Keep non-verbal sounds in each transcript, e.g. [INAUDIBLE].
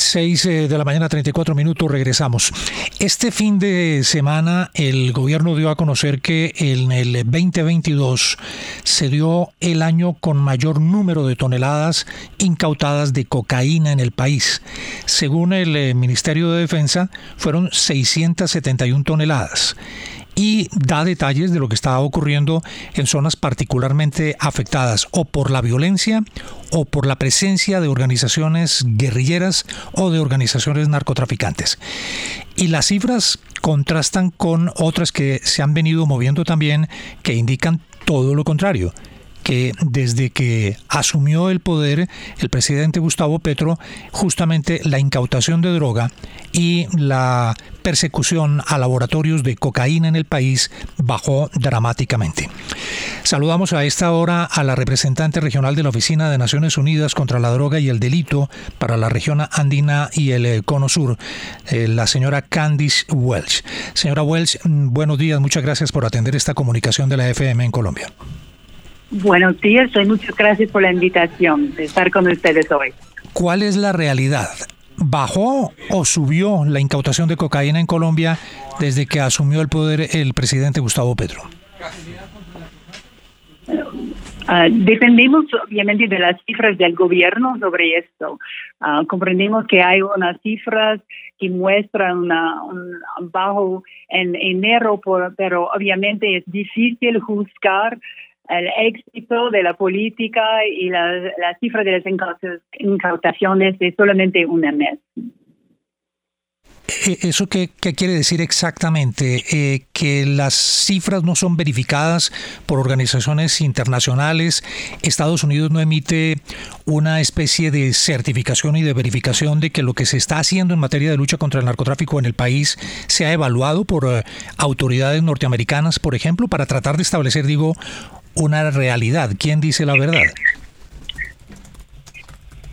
6 de la mañana, 34 minutos, regresamos. Este fin de semana el gobierno dio a conocer que en el 2022 se dio el año con mayor número de toneladas incautadas de cocaína en el país. Según el Ministerio de Defensa, fueron 671 toneladas y da detalles de lo que está ocurriendo en zonas particularmente afectadas o por la violencia o por la presencia de organizaciones guerrilleras o de organizaciones narcotraficantes. Y las cifras contrastan con otras que se han venido moviendo también que indican todo lo contrario que desde que asumió el poder el presidente Gustavo Petro, justamente la incautación de droga y la persecución a laboratorios de cocaína en el país bajó dramáticamente. Saludamos a esta hora a la representante regional de la Oficina de Naciones Unidas contra la Droga y el Delito para la región andina y el cono sur, eh, la señora Candice Welch. Señora Welch, mm, buenos días, muchas gracias por atender esta comunicación de la FM en Colombia. Buenos días y muchas gracias por la invitación de estar con ustedes hoy. ¿Cuál es la realidad? ¿Bajó o subió la incautación de cocaína en Colombia desde que asumió el poder el presidente Gustavo Petro? Uh, dependemos obviamente de las cifras del gobierno sobre esto. Uh, comprendemos que hay unas cifras que muestran una, un bajo en enero, por, pero obviamente es difícil juzgar el éxito de la política y la, la cifra de las incautaciones de solamente un mes. Eh, ¿Eso qué, qué, quiere decir exactamente? Eh, ¿Que las cifras no son verificadas por organizaciones internacionales? ¿Estados Unidos no emite una especie de certificación y de verificación de que lo que se está haciendo en materia de lucha contra el narcotráfico en el país se ha evaluado por eh, autoridades norteamericanas, por ejemplo, para tratar de establecer, digo, una realidad. ¿Quién dice la verdad?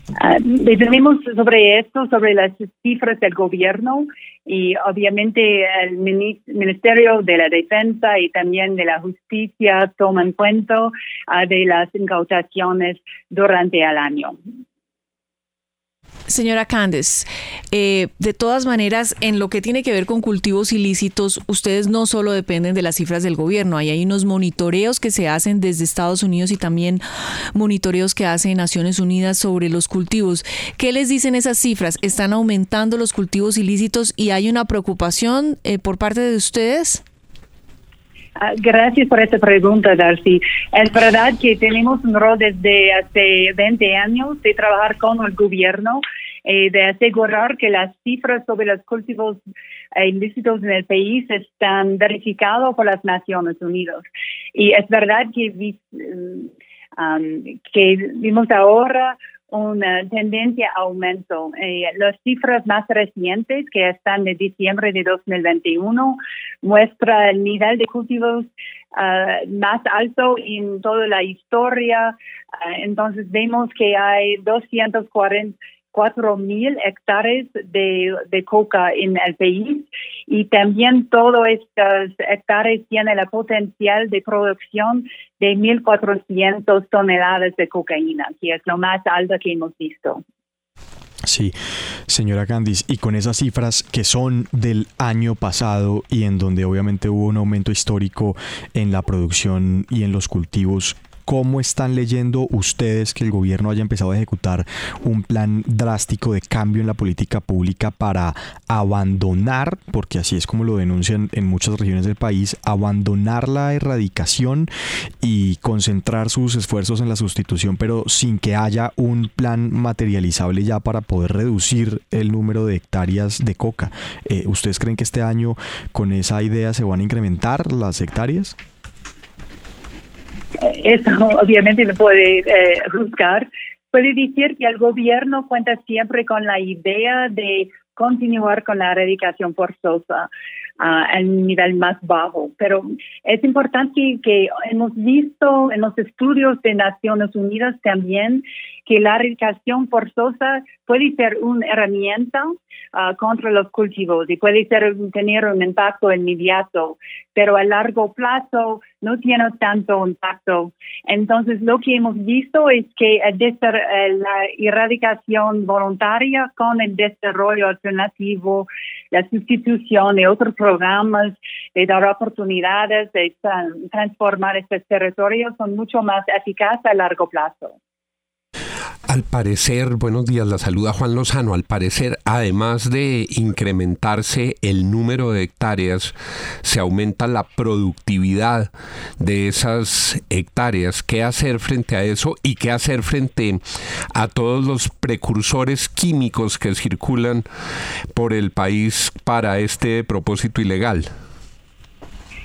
Uh, tenemos sobre esto, sobre las cifras del gobierno y obviamente el Ministerio de la Defensa y también de la Justicia toman cuenta uh, de las incautaciones durante el año. Señora Candes, eh, de todas maneras, en lo que tiene que ver con cultivos ilícitos, ustedes no solo dependen de las cifras del gobierno, hay, hay unos monitoreos que se hacen desde Estados Unidos y también monitoreos que hace Naciones Unidas sobre los cultivos. ¿Qué les dicen esas cifras? ¿Están aumentando los cultivos ilícitos y hay una preocupación eh, por parte de ustedes? Ah, gracias por esta pregunta, Darcy. Es verdad que tenemos un rol desde hace 20 años de trabajar con el gobierno, eh, de asegurar que las cifras sobre los cultivos eh, ilícitos en el país están verificadas por las Naciones Unidas. Y es verdad que, um, que vimos ahora una tendencia a aumento. Eh, las cifras más recientes, que están de diciembre de 2021, muestra el nivel de cultivos ah, más alto en toda la historia. Ah, entonces vemos que hay 240 cuatro mil hectáreas de, de, coca en el país y también todos estos hectáreas tienen el potencial de producción de 1.400 toneladas de cocaína, que es lo más alto que hemos visto. Sí, señora Candice, y con esas cifras que son del año pasado y en donde obviamente hubo un aumento histórico en la producción y en los cultivos, ¿cómo están leyendo ustedes que el gobierno haya empezado a ejecutar un plan drástico de cambio en la política pública para abandonar, porque así es como lo denuncian en muchas regiones del país, abandonar la erradicación y concentrar sus esfuerzos en la sustitución, pero sin que haya un plan materializable ya para poder reducir el número de hectáreas de coca? Eh, ¿Ustedes creen que este año con esa idea se van a incrementar las hectáreas? Eso obviamente no puede eh, juzgar. Puede decir que el gobierno cuenta siempre con la idea de continuar con la erradicación forzosa al nivel más bajo. Pero es importante que hemos visto en los estudios de Naciones Unidas también que la erradicación forzosa puede ser una herramienta ah, contra los cultivos y puede ser, tener un impacto inmediato, pero a largo plazo no tiene tanto impacto. Entonces, lo que hemos visto es que eh, la erradicación voluntaria con el desarrollo alternativo, la sustitución de otros programas, de dar oportunidades de transformar estos territorios son mucho más eficaces a largo plazo. Al parecer, buenos días, la saluda Juan Lozano. Al parecer, además de incrementarse el número de hectáreas, se aumenta la productividad de esas hectáreas. ¿Qué hacer frente a eso y qué hacer frente a todos los precursores químicos que circulan por el país para este propósito ilegal?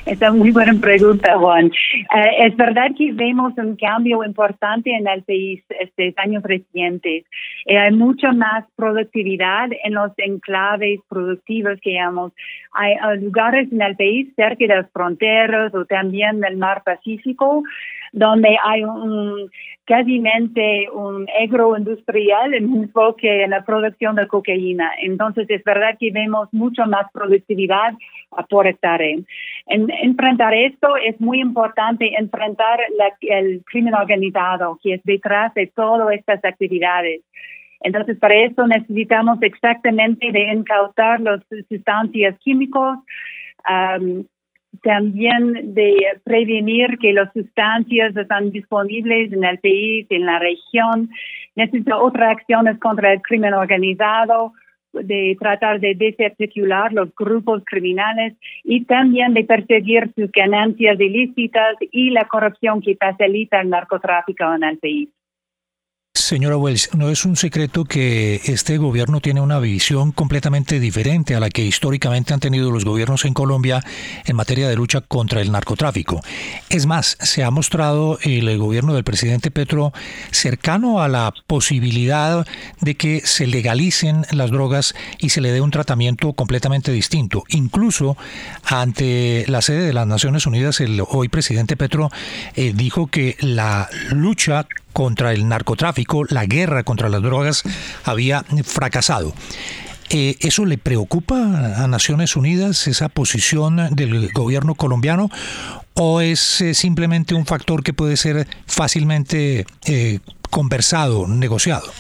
Esa es muy buena pregunta, Juan. Eh, es verdad que vemos un cambio importante en el país estos años recientes. Eh, hay mucha más productividad en los enclaves productivos que llamamos. Hay lugares en el país cerca de las fronteras o también del mar Pacífico donde hay un casi un agroindustrial en un enfoque en la producción de cocaína. Entonces es verdad que vemos mucho más productividad por hectárea. En, enfrentar esto es muy importante enfrentar el crimen organizado que es detrás de todas estas actividades. Entonces, para eso necesitamos exactamente de incautar las sustancias químicas, también de prevenir que las sustancias están disponibles en el país, en la región. Necesita otras acciones contra el crimen organizado, de tratar de desarticular los grupos criminales y también de perseguir sus ganancias ilícitas y la corrupción que facilita el narcotráfico en el país. Señora Wells, no es un secreto que este gobierno tiene una visión completamente diferente a la que históricamente han tenido los gobiernos en Colombia en materia de lucha contra el narcotráfico. Es más, se ha mostrado el gobierno del presidente Petro cercano a la posibilidad de que se legalicen las drogas y se le dé un tratamiento completamente distinto. Incluso ante la sede de las Naciones Unidas, el hoy presidente Petro eh, dijo que la lucha contra el narcotráfico, la guerra contra las drogas había fracasado. Eh, ¿Eso le preocupa a Naciones Unidas, esa posición del gobierno colombiano, o es eh, simplemente un factor que puede ser fácilmente eh, conversado, negociado?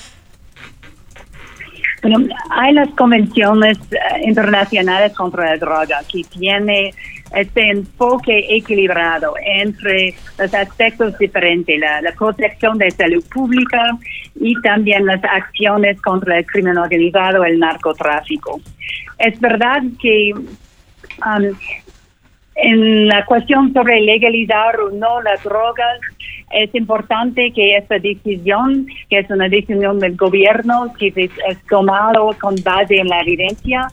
Bueno, hay las convenciones internacionales contra la droga que tiene este enfoque equilibrado entre los aspectos diferentes, la, protección de salud pública y también las acciones contra el crimen organizado, el narcotráfico. Es verdad que um, en la cuestión sobre legalizar o no las drogas, es importante que esta decisión, que es una decisión del gobierno, que es tomado con base en la evidencia,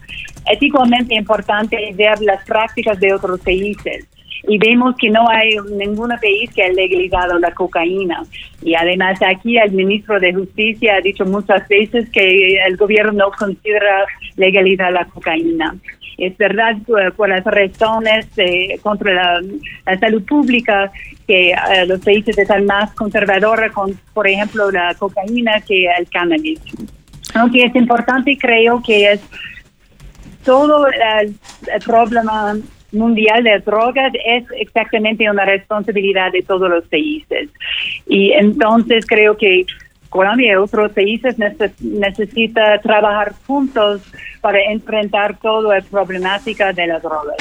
es igualmente importante ver las prácticas de otros países. Y vemos que no hay ningún país que ha legalizado la cocaína. Y además aquí el ministro de Justicia ha dicho muchas veces que el gobierno no considera legalizar la cocaína. Es verdad, por, las razones contra la, salud pública, que eh, los países están más conservadores con, por ejemplo, la cocaína que el cannabis. Aunque es importante, creo que es todo el, problema mundial de drogas es exactamente una responsabilidad de todos los países. Y entonces creo que Colombia y otros países necesitan trabajar juntos para enfrentar toda la problemática de las drogas.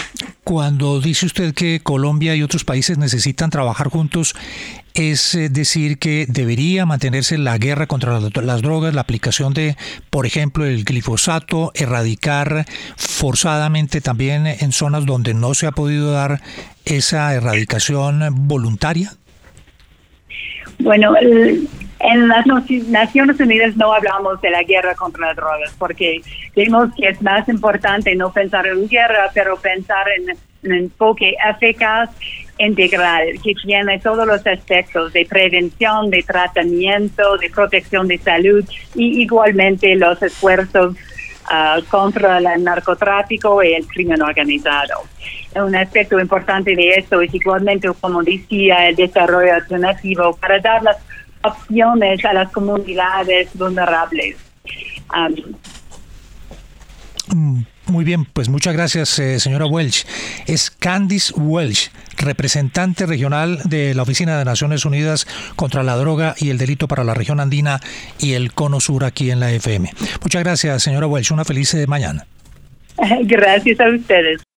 Cuando dice usted que Colombia y otros países necesitan trabajar juntos, es eh, decir que debería mantenerse la guerra contra las, drogas, la aplicación de, por ejemplo, el glifosato, erradicar forzadamente también en zonas donde no se ha podido dar esa erradicación voluntaria? Bueno, en las Naciones Unidas no hablamos de la guerra contra las drogas porque creemos que es más importante no pensar en guerra, pero pensar en un enfoque eficaz, integral, que tiene todos los aspectos de prevención, de tratamiento, de protección de salud y igualmente los esfuerzos ah, contra el narcotráfico y el crimen organizado. Un aspecto importante de esto es igualmente, como decía, el desarrollo alternativo para dar las opciones a las comunidades vulnerables. Mm, muy bien, pues muchas gracias, eh, señora Welch. Es Candice Welch, representante regional de la Oficina de Naciones Unidas contra la Droga y el Delito para la región andina y el Cono Sur aquí en la FM. Muchas gracias, señora Welch. Una feliz mañana. [LAUGHS] Gracias a ustedes.